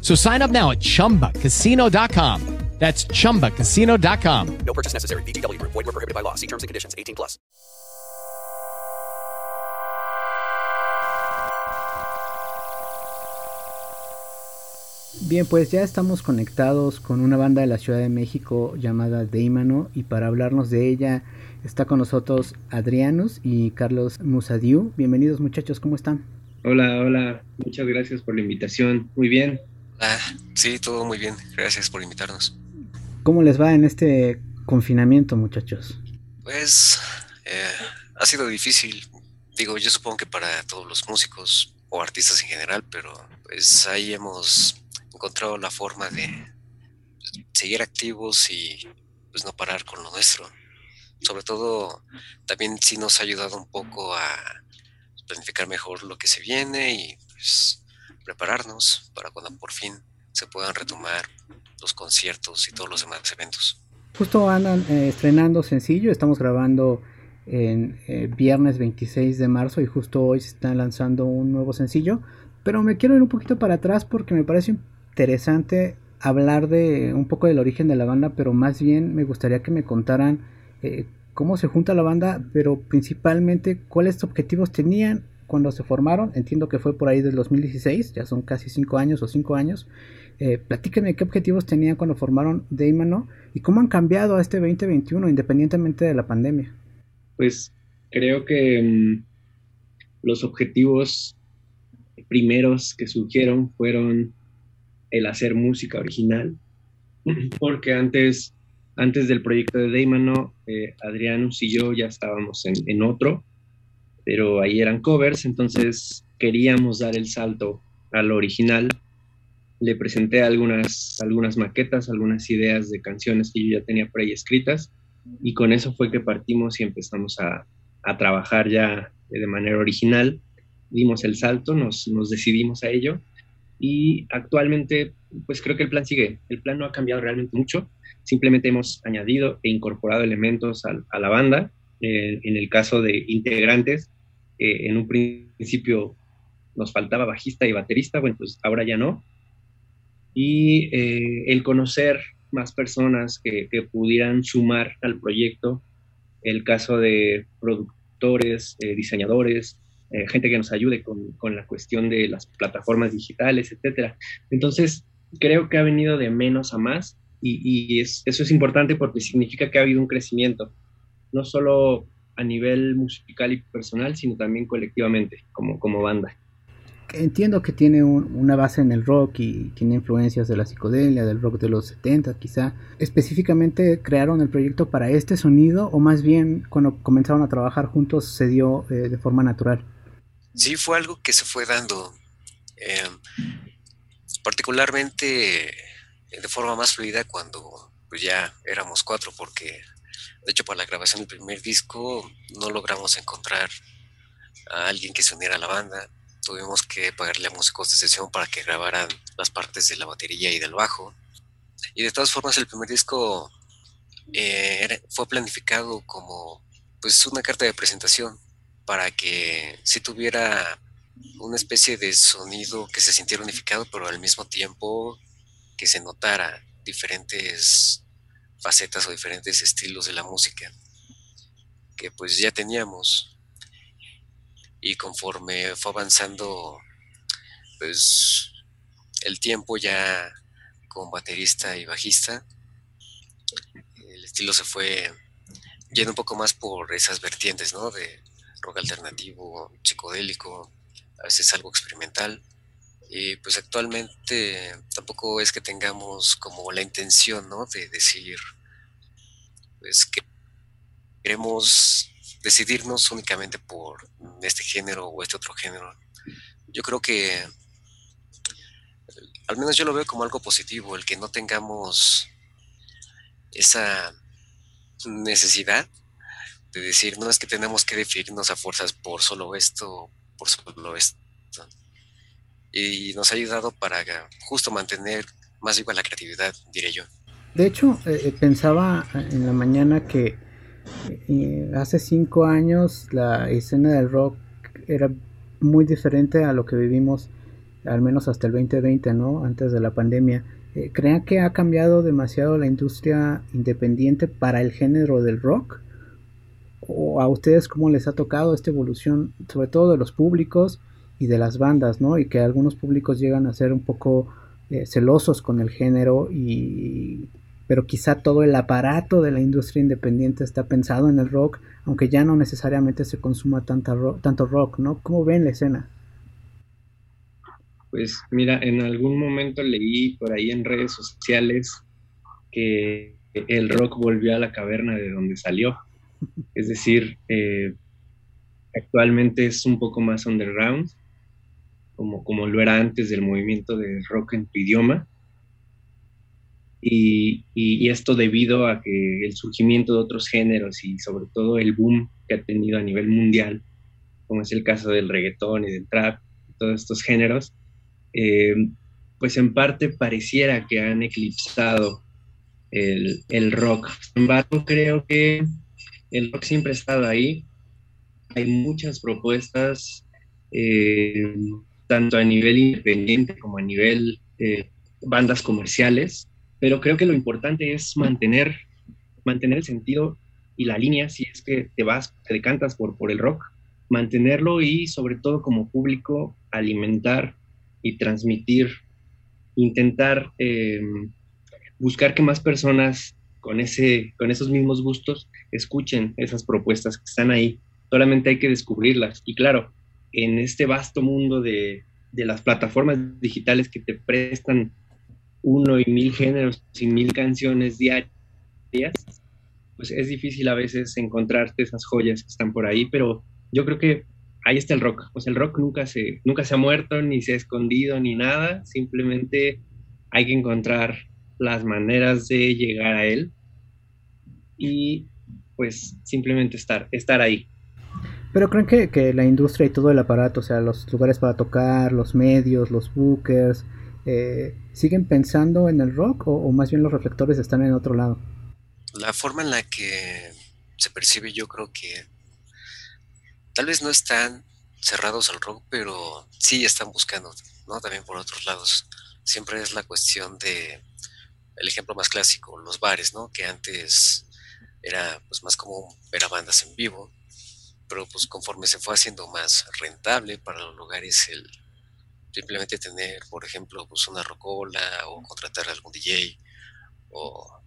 So sign up now at chumbacasino.com. That's chumbacasino.com. No purchase necessary. BGW. Void were prohibited by law. See terms and conditions 18 plus. Bien, pues ya estamos conectados con una banda de la Ciudad de México llamada Deimano y para hablarnos de ella está con nosotros Adrianus y Carlos Musadiu. Bienvenidos muchachos, ¿cómo están? Hola, hola, muchas gracias por la invitación. Muy bien. Ah, sí, todo muy bien. Gracias por invitarnos. ¿Cómo les va en este confinamiento, muchachos? Pues eh, ha sido difícil. Digo, yo supongo que para todos los músicos o artistas en general, pero pues ahí hemos encontrado la forma de seguir activos y pues no parar con lo nuestro. Sobre todo, también sí nos ha ayudado un poco a planificar mejor lo que se viene y pues prepararnos para cuando por fin se puedan retomar los conciertos y todos los demás eventos. Justo andan eh, estrenando sencillo, estamos grabando en eh, viernes 26 de marzo y justo hoy se está lanzando un nuevo sencillo, pero me quiero ir un poquito para atrás porque me parece interesante hablar de un poco del origen de la banda, pero más bien me gustaría que me contaran eh, cómo se junta la banda, pero principalmente cuáles objetivos tenían cuando se formaron. Entiendo que fue por ahí del 2016, ya son casi cinco años o cinco años. Eh, platíquenme qué objetivos tenían cuando formaron Daymano y cómo han cambiado a este 2021 independientemente de la pandemia. Pues creo que mm, los objetivos primeros que surgieron fueron el hacer música original, porque antes, antes del proyecto de Daymano, eh, y yo ya estábamos en otro, pero ahí eran covers, entonces queríamos dar el salto al original. Le presenté algunas, algunas maquetas, algunas ideas de canciones que yo ya tenía preescritas y con eso fue que partimos y empezamos a, a trabajar ya de manera original. Dimos el salto, nos, nos decidimos a ello y actualmente pues creo que el plan sigue. El plan no ha cambiado realmente mucho, simplemente hemos añadido e incorporado elementos a, a la banda. Eh, en el caso de integrantes, eh, en un principio nos faltaba bajista y baterista, bueno, pues ahora ya no. Y eh, el conocer más personas que, pudieran sumar al proyecto, el caso de productores, eh, diseñadores, eh, gente que nos ayude con, con, la cuestión de las plataformas digitales, etcétera. Entonces, creo que ha venido de menos a más y, y es, eso es importante porque significa que ha habido un crecimiento, no solo a nivel musical y personal, sino también colectivamente, como, como banda. Entiendo que tiene un, una base en el rock y tiene influencias de la psicodelia, del rock de los 70 quizá. ¿Específicamente crearon el proyecto para este sonido o más bien cuando comenzaron a trabajar juntos se dio eh, de forma natural? Sí, fue algo que se fue dando. Eh, particularmente de forma más fluida cuando pues, ya éramos cuatro, porque de hecho, para la grabación del primer disco no logramos encontrar a alguien que se uniera a la banda. Tuvimos que pagarle a músicos de sesión para que grabaran las partes de la batería y del bajo. Y de todas formas, el primer disco eh, fue planificado como pues una carta de presentación para que si tuviera una especie de sonido que se sintiera unificado, pero al mismo tiempo que se notara diferentes facetas o diferentes estilos de la música que pues ya teníamos y conforme fue avanzando pues el tiempo ya con baterista y bajista el estilo se fue yendo un poco más por esas vertientes, ¿no? De rock alternativo, psicodélico, a veces algo experimental. Y pues actualmente tampoco es que tengamos como la intención, ¿no? De decir, pues que queremos decidirnos únicamente por este género o este otro género. Yo creo que, al menos yo lo veo como algo positivo, el que no tengamos esa necesidad de decir, no es que tenemos que definirnos a fuerzas por solo esto, por solo esto. Y nos ha ayudado para justo mantener más igual la creatividad, diré yo. De hecho, eh, eh, pensaba en la mañana que eh, hace cinco años la escena del rock era muy diferente a lo que vivimos, al menos hasta el 2020, ¿no? Antes de la pandemia. Eh, ¿Creen que ha cambiado demasiado la industria independiente para el género del rock? ¿O a ustedes cómo les ha tocado esta evolución, sobre todo de los públicos y de las bandas, ¿no? Y que algunos públicos llegan a ser un poco eh, celosos con el género y pero quizá todo el aparato de la industria independiente está pensado en el rock, aunque ya no necesariamente se consuma tanta tanto rock, ¿no? ¿Cómo ven la escena? Pues mira, en algún momento leí por ahí en redes sociales que el rock volvió a la caverna de donde salió. Es decir, eh, actualmente es un poco más underground, como, como lo era antes del movimiento de rock en tu idioma y, esto debido a que el surgimiento de otros géneros y sobre todo el boom que ha tenido a nivel mundial, como es el caso del reggaetón y del trap, todos estos géneros, eh, pues en parte pareciera que han eclipsado el, el, rock. Sin embargo, creo que el rock siempre ha estado ahí. Hay muchas propuestas, eh, tanto a nivel independiente como a nivel eh, bandas comerciales, pero creo que lo importante es mantener, mantener el sentido y la línea, si es que te vas, te decantas por, por el rock, mantenerlo y sobre todo como público alimentar y transmitir, intentar em, buscar que más personas con, ese, con esos mismos gustos escuchen esas propuestas que están ahí. Solamente hay que descubrirlas. Y claro, en este vasto mundo de, de las plataformas digitales que te prestan uno y mil géneros y mil canciones diarias, pues es difícil a veces encontrarte esas joyas que están por ahí, pero yo creo que ahí está el rock. Pues el rock nunca se, nunca se ha muerto, ni se ha escondido, ni nada. Simplemente hay que encontrar las maneras de llegar a él y pues simplemente estar, estar ahí. Pero creen que, que la industria y todo el aparato, o sea, los lugares para tocar, los medios, los bookers, eh, ¿siguen pensando en el rock o, más bien los reflectores están en otro lado? La forma en la que se percibe yo creo que tal vez no están cerrados al rock, pero sí están buscando, ¿no? También por otros lados. Siempre es la cuestión de el ejemplo más clásico, los bares, ¿no? Que antes era pues más común ver a bandas en vivo, pero pues conforme se fue haciendo más rentable para los lugares el simplemente tener, por ejemplo, pues una rocola o contratar algún DJ o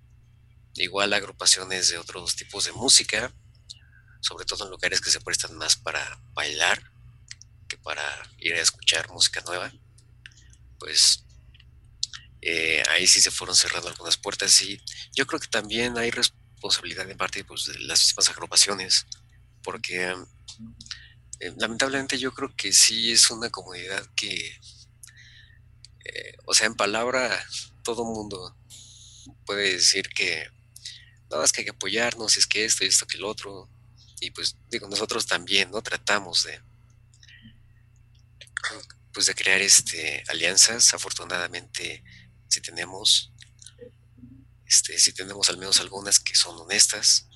igual agrupaciones de otros tipos de música, sobre todo en lugares que se prestan más para bailar que para ir a escuchar música nueva, pues eh, ahí sí se fueron cerrando algunas puertas y yo creo que también hay responsabilidad en parte pues, de las mismas agrupaciones, porque eh, lamentablemente yo creo que sí es una comunidad que, eh, o sea, en palabra, todo mundo puede decir que no, es que hay que apoyarnos, es que esto y esto que el otro. Y pues digo, nosotros también, ¿no? Tratamos de pues de crear este alianzas. Afortunadamente, si tenemos, este, si tenemos al menos algunas que son honestas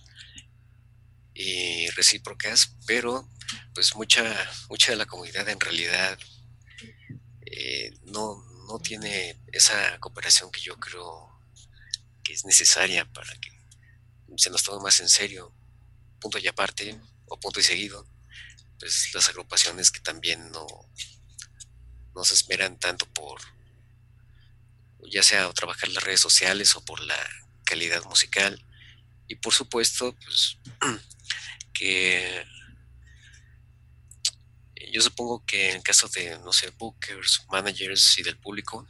y recíprocas, pero pues mucha, mucha de la comunidad en realidad eh, no, no tiene esa cooperación que yo creo que es necesaria para que se nos tome más en serio, punto y aparte, o punto y seguido, pues las agrupaciones que también no, no se esperan tanto por, ya sea trabajar las redes sociales o por la calidad musical, Y por supuesto, pues que yo supongo que en caso de, no sé, bookers, managers y del público,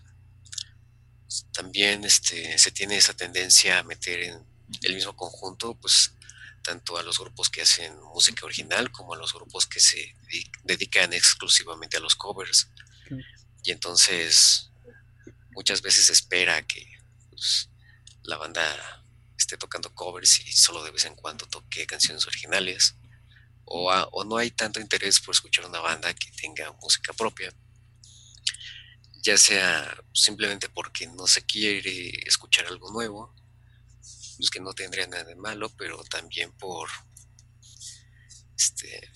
también este, se tiene esa tendencia a meter en el mismo conjunto, pues tanto a los grupos que hacen música original como a los grupos que se dedican exclusivamente a los covers. Y entonces muchas veces espera que pues, la banda esté tocando covers y solo de vez en cuando toque canciones originales. O, o no hay tanto interés por escuchar una banda que tenga música propia ya sea simplemente porque no se quiere escuchar algo nuevo, pues que no tendría nada de malo, pero también por este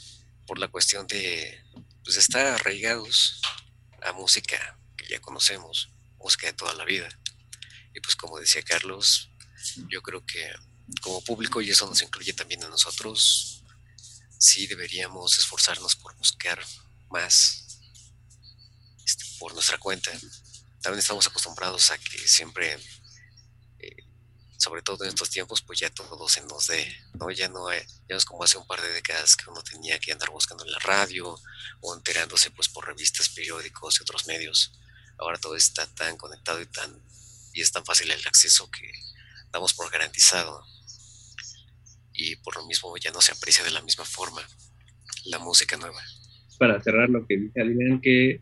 por la cuestión de pues estar arraigados a música que ya conocemos, música de toda la vida. Y pues como decía Carlos, yo creo que como público, y eso nos incluye también a nosotros, sí deberíamos esforzarnos por buscar más por nuestra cuenta. También estamos acostumbrados a que siempre, eh, sobre todo en estos tiempos, pues ya todo se nos dé, ¿no? Ya no, ya no es como hace un par de décadas que uno tenía que andar buscando en la radio o enterándose pues por revistas, periódicos y otros medios. Ahora todo está tan conectado y tan y es tan fácil el acceso que damos por garantizado y por lo mismo ya no se aprecia de la misma forma la música nueva. Para cerrar lo que dice Adrián, que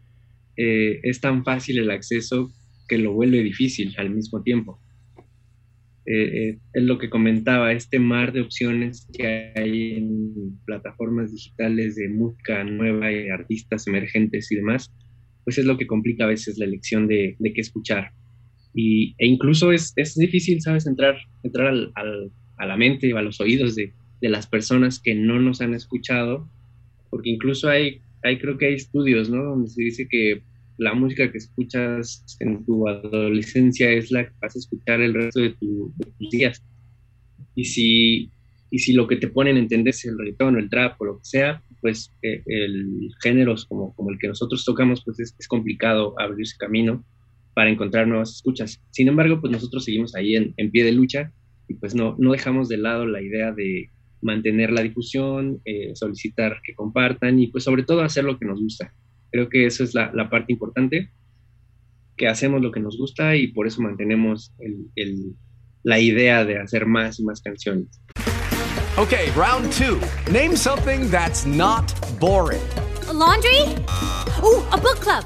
eh, es tan fácil el acceso que lo vuelve difícil al mismo tiempo. Eh, eh, es lo que comentaba, este mar de opciones que hay en plataformas digitales de música nueva y artistas emergentes y demás, pues es lo que complica a veces la elección de, qué escuchar. Y, e incluso es, es difícil, ¿sabes?, entrar, entrar al, a la mente o a los oídos de, de las personas que no nos han escuchado, porque incluso hay, hay creo que hay estudios, ¿no? Donde se dice que la música que escuchas en tu adolescencia es la que vas a escuchar el resto de, tus días. Y si, y si lo que te ponen a entender es el reggaetón o el trap o lo que sea, pues eh, el géneros como, como el que nosotros tocamos, pues es, complicado abrirse camino para encontrar nuevas escuchas. Sin embargo, pues nosotros seguimos ahí en, en pie de lucha y pues no, no dejamos de lado la idea de mantener la difusión, eh, solicitar que compartan y pues sobre todo hacer lo que nos gusta. Creo que esa es la, la parte importante, que hacemos lo que nos gusta y por eso mantenemos el, el, la idea de hacer más y más canciones. Okay, round two. Name something that's not boring. A laundry? Ooh, a book club.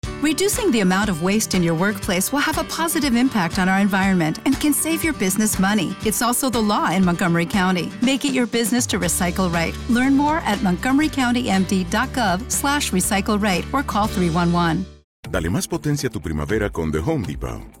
Reducing the amount of waste in your workplace will have a positive impact on our environment and can save your business money. It's also the law in Montgomery County. Make it your business to recycle right. Learn more at montgomerycountymd.gov slash recycle right or call 311. Dale más potencia a tu primavera con The Home Depot.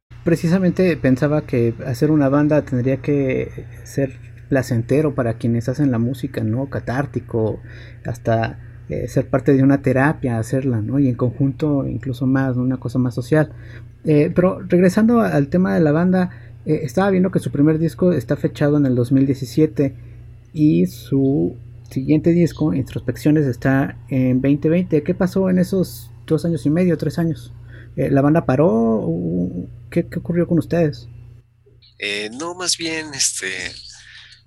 precisamente pensaba que hacer una banda tendría que ser placentero para quienes hacen la música, ¿no? Catártico, hasta eh, ser parte de una terapia, hacerla, ¿no? Y en conjunto incluso más, una cosa más social. Eh, pero regresando al tema de la banda, eh, estaba viendo que su primer disco está fechado en el 2017 y su siguiente disco, Introspecciones, está en 2020. ¿Qué pasó en esos dos años y medio, tres años? ¿La banda paró? ¿Qué, ocurrió con ustedes? Eh, no, más bien, este,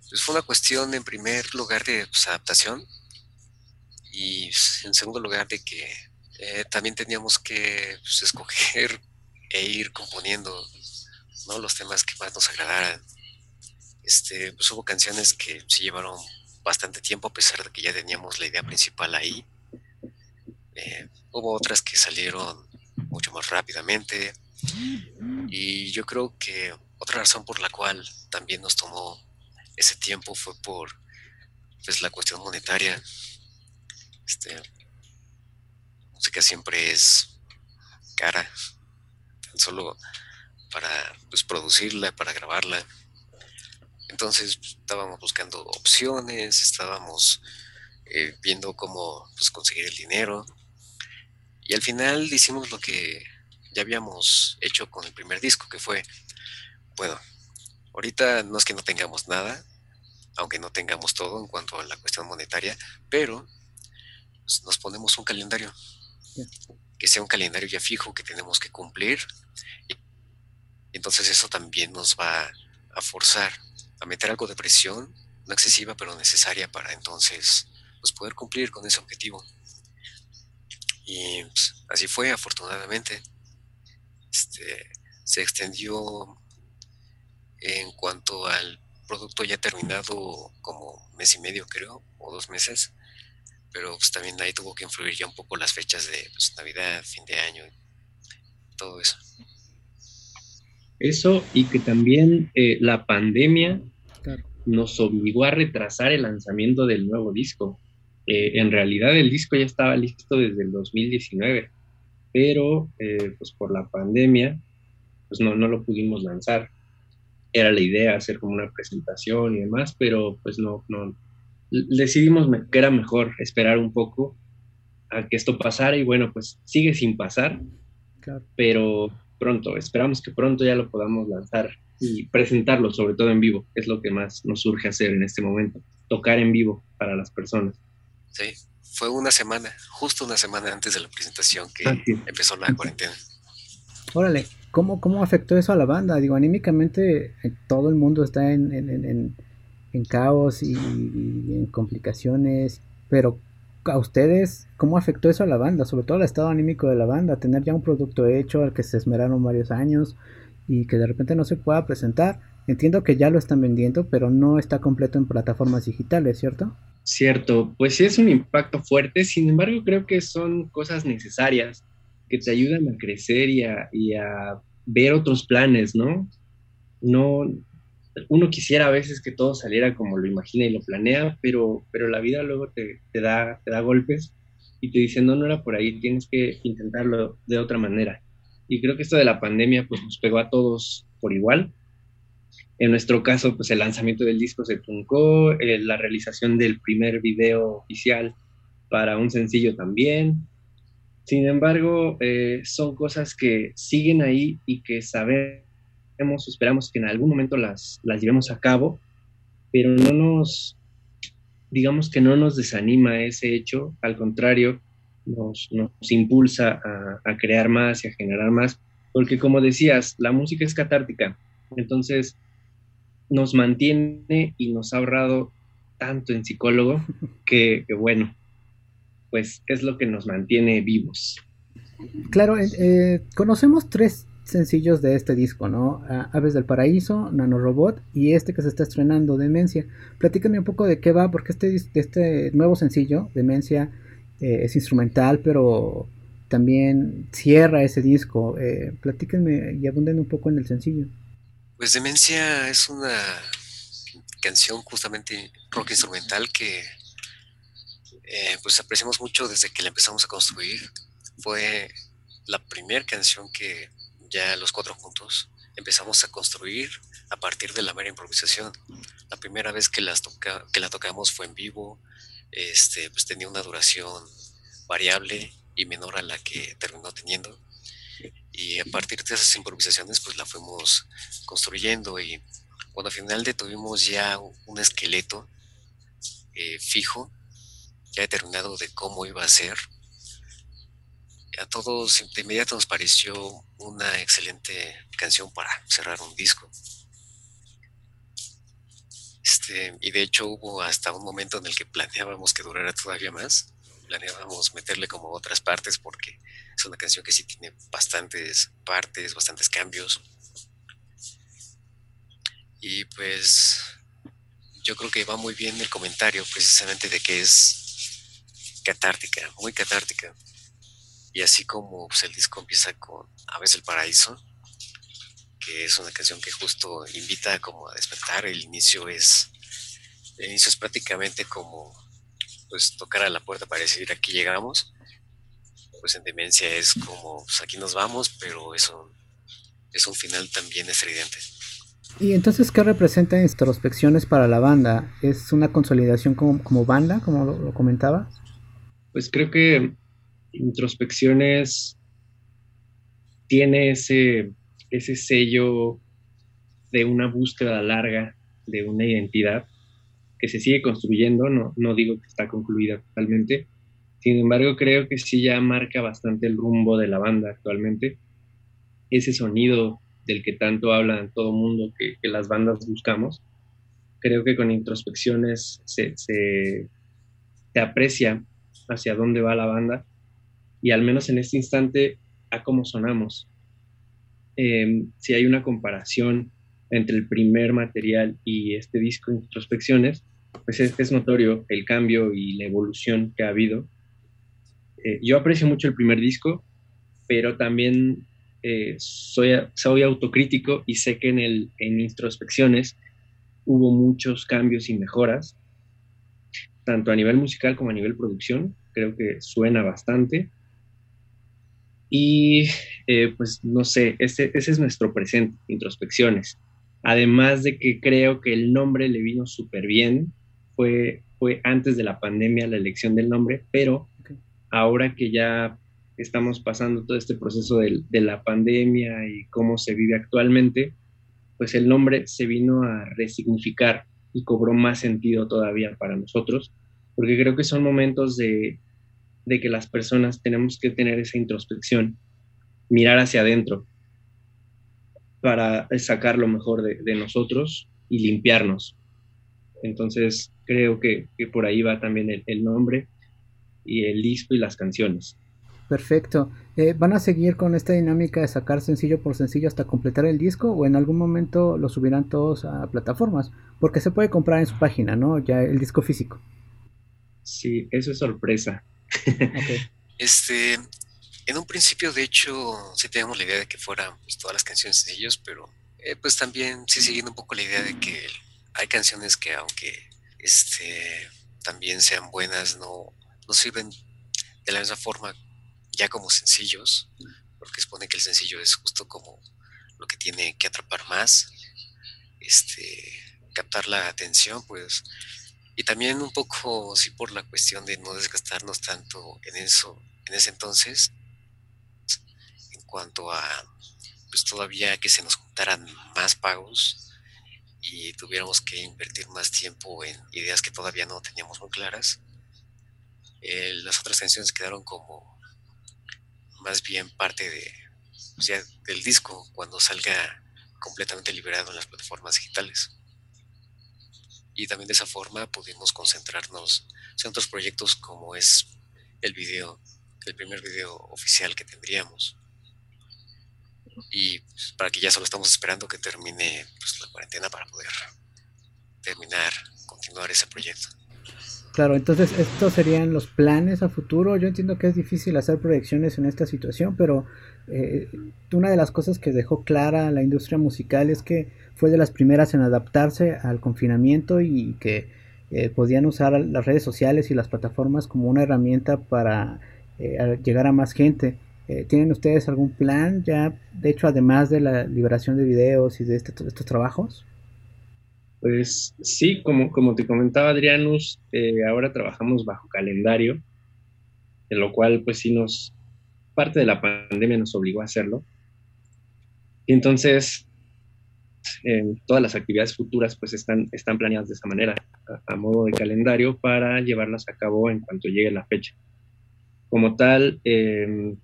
pues fue una cuestión en primer lugar de pues, adaptación y en segundo lugar de que eh, también teníamos que pues, escoger e ir componiendo ¿no? los temas que más nos agradaran. Este, pues hubo canciones que se llevaron bastante tiempo a pesar de que ya teníamos la idea principal ahí. Eh, hubo otras que salieron mucho más rápidamente Y yo creo que otra razón por la cual también nos tomó ese tiempo fue por pues, la cuestión monetaria. Este, música siempre es cara, tan solo para pues, producirla, para grabarla. Entonces estábamos buscando opciones, estábamos eh, viendo cómo pues, conseguir el dinero. Y al final hicimos lo que ya habíamos hecho con el primer disco, que fue, bueno, ahorita no es que no tengamos nada, aunque no tengamos todo en cuanto a la cuestión monetaria, pero nos ponemos un calendario, que sea un calendario ya fijo que tenemos que cumplir. Y entonces eso también nos va a forzar a meter algo de presión, no excesiva, pero necesaria para entonces pues, poder cumplir con ese objetivo. Y pues, así fue, afortunadamente. Este, se extendió en cuanto al producto ya terminado como mes y medio creo, o dos meses, pero pues también ahí tuvo que influir ya un poco las fechas de pues, Navidad, fin de año, todo eso. Eso y que también eh, la pandemia nos obligó a retrasar el lanzamiento del nuevo disco. Eh, en realidad el disco ya estaba listo desde el 2019, pero eh, pues por la pandemia pues no, no lo pudimos lanzar. Era la idea hacer como una presentación y demás, pero pues no, no decidimos que era mejor esperar un poco a que esto pasara y bueno, pues sigue sin pasar, pero pronto, esperamos que pronto ya lo podamos lanzar y presentarlo, sobre todo en vivo, es lo que más nos surge hacer en este momento, tocar en vivo para las personas. Sí, fue una semana, justo una semana antes de la presentación que empezó la cuarentena. Órale, ¿cómo, ¿cómo afectó eso a la banda? Digo, anímicamente eh, todo el mundo está en, en, en, caos y, en complicaciones, pero a ustedes, ¿cómo afectó eso a la banda? Sobre todo el estado anímico de la banda, tener ya un producto hecho al que se esmeraron varios años y que de repente no se pueda presentar. Entiendo que ya lo están vendiendo, pero no está completo en plataformas digitales, ¿cierto? Cierto, pues sí es un impacto fuerte, sin embargo creo que son cosas necesarias que te ayudan a crecer y a, ver otros planes, ¿no? No, uno quisiera a veces que todo saliera como lo imagina y lo planea, pero, pero la vida luego te, te, da, te da golpes y te dice, no, no era por ahí, tienes que intentarlo de otra manera. Y creo que esto de la pandemia pues nos pegó a todos por igual. En nuestro caso, pues el lanzamiento del disco se truncó, eh, la realización del primer video oficial para un sencillo también. Sin embargo, eh, son cosas que siguen ahí y que sabemos, esperamos que en algún momento las, las llevemos a cabo, pero no nos, digamos que no nos desanima ese hecho, al contrario, nos, impulsa a, crear más y a generar más, porque como decías, la música es catártica, entonces nos mantiene y nos ha ahorrado tanto en psicólogo que, bueno, pues es lo que nos mantiene vivos. Claro, eh, eh, conocemos tres sencillos de este disco, ¿no? Aves del Paraíso, Nanorobot y este que se está estrenando, Demencia. Platícame un poco de qué va, porque este, este nuevo sencillo, Demencia, eh, es instrumental, pero también cierra ese disco. Eh, platíquenme y abunden un poco en el sencillo. Pues Demencia es una canción justamente rock instrumental que eh, pues apreciamos mucho desde que la empezamos a construir. Fue la primera canción que ya los cuatro juntos empezamos a construir a partir de la mera improvisación. La primera vez que, las la tocamos fue en vivo, este, pues tenía una duración variable y menor a la que terminó teniendo. Y a partir de esas improvisaciones, pues la fuimos construyendo y cuando al final tuvimos ya un esqueleto eh, fijo, ya determinado de cómo iba a ser, a todos de inmediato nos pareció una excelente canción para cerrar un disco. Este, y de hecho hubo hasta un momento en el que planeábamos que durara todavía más. Planeábamos meterle como otras partes porque es una canción que sí tiene bastantes partes, bastantes cambios. Y pues yo creo que va muy bien el comentario precisamente de que es catártica, muy catártica. Y así como pues, el disco empieza con Aves del Paraíso, porque es una canción que justo invita como a despertar. El inicio es, el inicio es prácticamente como pues tocar a la puerta para decir aquí llegamos. Pues en demencia es como pues aquí nos vamos, pero eso es un final también estridente. ¿Y entonces qué representa introspecciones para la banda? ¿Es una consolidación como, como banda, como lo, lo comentaba? Pues creo que introspecciones tiene ese, ese sello de una búsqueda larga de una identidad que se sigue construyendo, no, no digo que está concluida totalmente, sin embargo creo que sí ya marca bastante el rumbo de la banda actualmente, ese sonido del que tanto habla todo mundo que, que, las bandas buscamos, creo que con introspecciones se, se, se aprecia hacia dónde va la banda y al menos en este instante a cómo sonamos. Em, si hay una comparación entre el primer material y este disco Introspecciones, pues es, es notorio el cambio y la evolución que ha habido. Eh, yo aprecio mucho el primer disco, pero también eh, soy, soy autocrítico y sé que en, el, en Introspecciones hubo muchos cambios y mejoras, tanto a nivel musical como a nivel producción. Creo que suena bastante. Y eh, pues no sé, ese, ese es nuestro presente, introspecciones. Además de que creo que el nombre le vino súper bien, fue, fue antes de la pandemia la elección del nombre, pero ahora que ya estamos pasando todo este proceso de, la pandemia y cómo se vive actualmente, pues el nombre se vino a resignificar y cobró más sentido todavía para nosotros, porque creo que son momentos de, que las personas tenemos que tener esa introspección, mirar hacia adentro para sacar lo mejor de, nosotros y limpiarnos. Entonces creo que, por ahí va también el, nombre y el disco y las canciones. Perfecto. Eh, ¿Van a seguir con esta dinámica de sacar sencillo por sencillo hasta completar el disco o en algún momento lo subirán todos a plataformas? Porque se puede comprar en su página, ¿no? Ya el disco físico. Sí, eso es sorpresa. Okay. Este, en un principio, de hecho, sí teníamos la idea de que fueran pues, todas las canciones sencillos, pero eh, pues también sí siguiendo un poco la idea de que hay canciones que aunque este, también sean buenas, no, no sirven de la misma forma ya como sencillos, porque supone que el sencillo es justo como lo que tiene que atrapar más, este, captar la atención, pues y también un poco, sí, por la cuestión de no desgastarnos tanto en eso, en ese entonces, en cuanto a, pues todavía que se nos juntaran más pagos y tuviéramos que invertir más tiempo en ideas que todavía no teníamos muy claras. Las otras canciones quedaron como más bien parte de, del disco cuando salga completamente liberado en las plataformas digitales y también de esa forma pudimos concentrarnos en otros proyectos como es el video, el primer video oficial que tendríamos. Y pues, para que ya solo estamos esperando que termine pues, la cuarentena para poder terminar, continuar ese proyecto. Claro, entonces estos serían los planes a futuro. Yo entiendo que es difícil hacer proyecciones en esta situación, pero eh, una de las cosas que dejó clara la industria musical es que fue de las primeras en adaptarse al confinamiento y que eh, podían usar las redes sociales y las plataformas como una herramienta para eh, llegar a más gente. Eh, ¿Tienen ustedes algún plan ya, de hecho, además de la liberación de videos y de, este, estos trabajos? Pues sí, como, como te comentaba Adrianus, eh, ahora trabajamos bajo calendario, de lo cual pues sí nos, parte de la pandemia nos obligó a hacerlo. Y entonces, eh, todas las actividades futuras pues están, están planeadas de esa manera, a, modo de calendario, para llevarlas a cabo en cuanto llegue la fecha. Como tal, eh,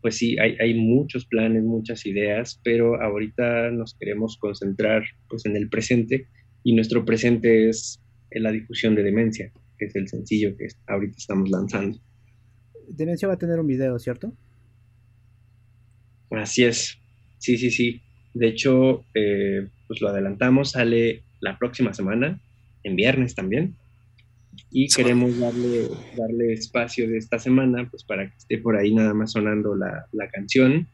pues sí, hay, hay, muchos planes, muchas ideas, pero ahorita nos queremos concentrar pues en el presente y nuestro presente es en la difusión de Demencia, que es el sencillo que ahorita estamos lanzando. Demencia va a tener un video, ¿cierto? Así es, sí, sí, sí. De hecho, eh, pues lo adelantamos, sale la próxima semana, en viernes también y queremos darle, darle espacio de esta semana pues para que esté por ahí nada más sonando la, la canción.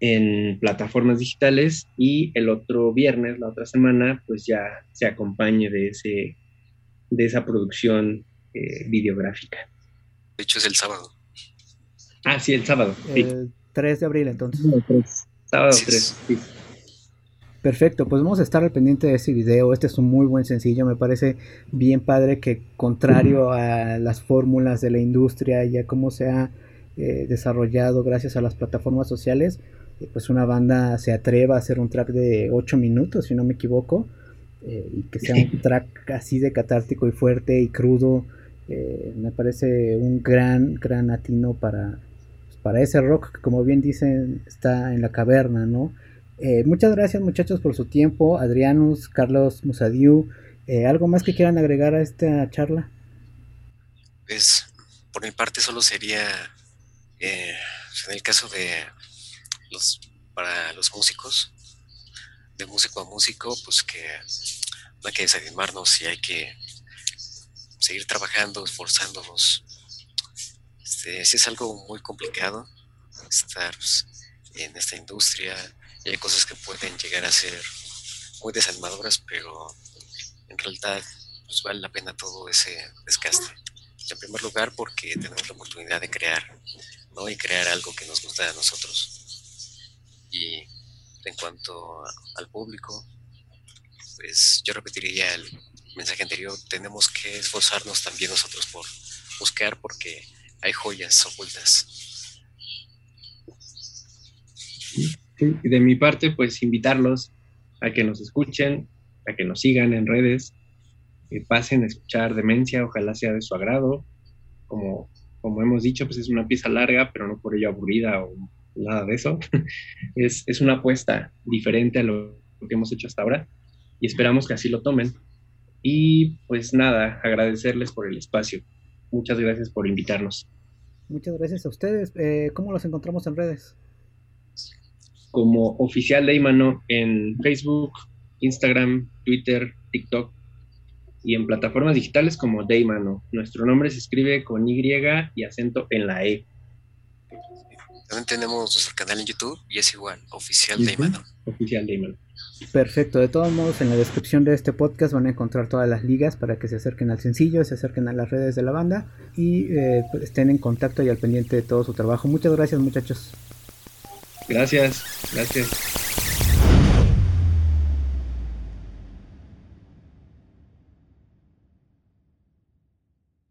en plataformas digitales y el otro viernes, la otra semana, pues ya se acompañe de, ese, de esa producción eh, videográfica. De hecho es el sábado. Ah, sí, el sábado. El 3 de abril entonces. Sábado 3, sí. Perfecto, pues vamos a estar al pendiente de ese video. Este es un muy buen sencillo, me parece bien padre que contrario a las fórmulas de la industria y a cómo se ha eh, desarrollado gracias a las plataformas sociales, eh, pues una banda se atreva a hacer un track de 8 minutos, si no me equivoco, eh, y que sea un track así de catártico y fuerte y crudo. me parece un gran, gran atino para, pues, para ese rock que como bien dicen está en la caverna, ¿no? Eh, muchas gracias muchachos por su tiempo, Adrianus, Carlos Musadiu. Eh, ¿Algo más que quieran agregar a esta charla? Pues por mi parte solo sería, eh, en el caso de los, para los músicos, de músico a músico, pues que no hay que desanimarnos y hay que seguir trabajando, esforzándonos. Este, es algo muy complicado estar pues, en esta industria, y hay cosas que pueden llegar a ser muy desanimadoras, pero en realidad pues vale la pena todo ese desgaste. En primer lugar, porque tenemos la oportunidad de crear, ¿no? Y crear algo que nos gusta a nosotros. Y en cuanto al público, pues yo repetiría el mensaje anterior, tenemos que esforzarnos también nosotros por buscar porque hay joyas ocultas y de mi parte, pues invitarlos a que nos escuchen, a que nos sigan en redes, que pasen a escuchar Demencia, ojalá sea de su agrado. Como, como hemos dicho, pues es una pieza larga, pero no por ello aburrida o nada de eso. es, es una apuesta diferente a lo que hemos hecho hasta ahora y esperamos que así lo tomen. Y pues nada, agradecerles por el espacio. Muchas gracias por invitarnos. Muchas gracias a ustedes. Eh, ¿Cómo los encontramos en redes? Como oficial Daymano en Facebook, Instagram, Twitter, TikTok y en plataformas digitales como Daymano. Nuestro nombre se escribe con Y y acento en la E. También tenemos nuestro canal en YouTube y es igual, oficial Daymano. Oficial Daymano. Perfecto, de todos modos en la descripción de este podcast van a encontrar todas las ligas para que se acerquen al sencillo, se acerquen a las redes de la banda y eh, pues, estén en contacto y al pendiente de todo su trabajo. Muchas gracias muchachos. Gracias, gracias.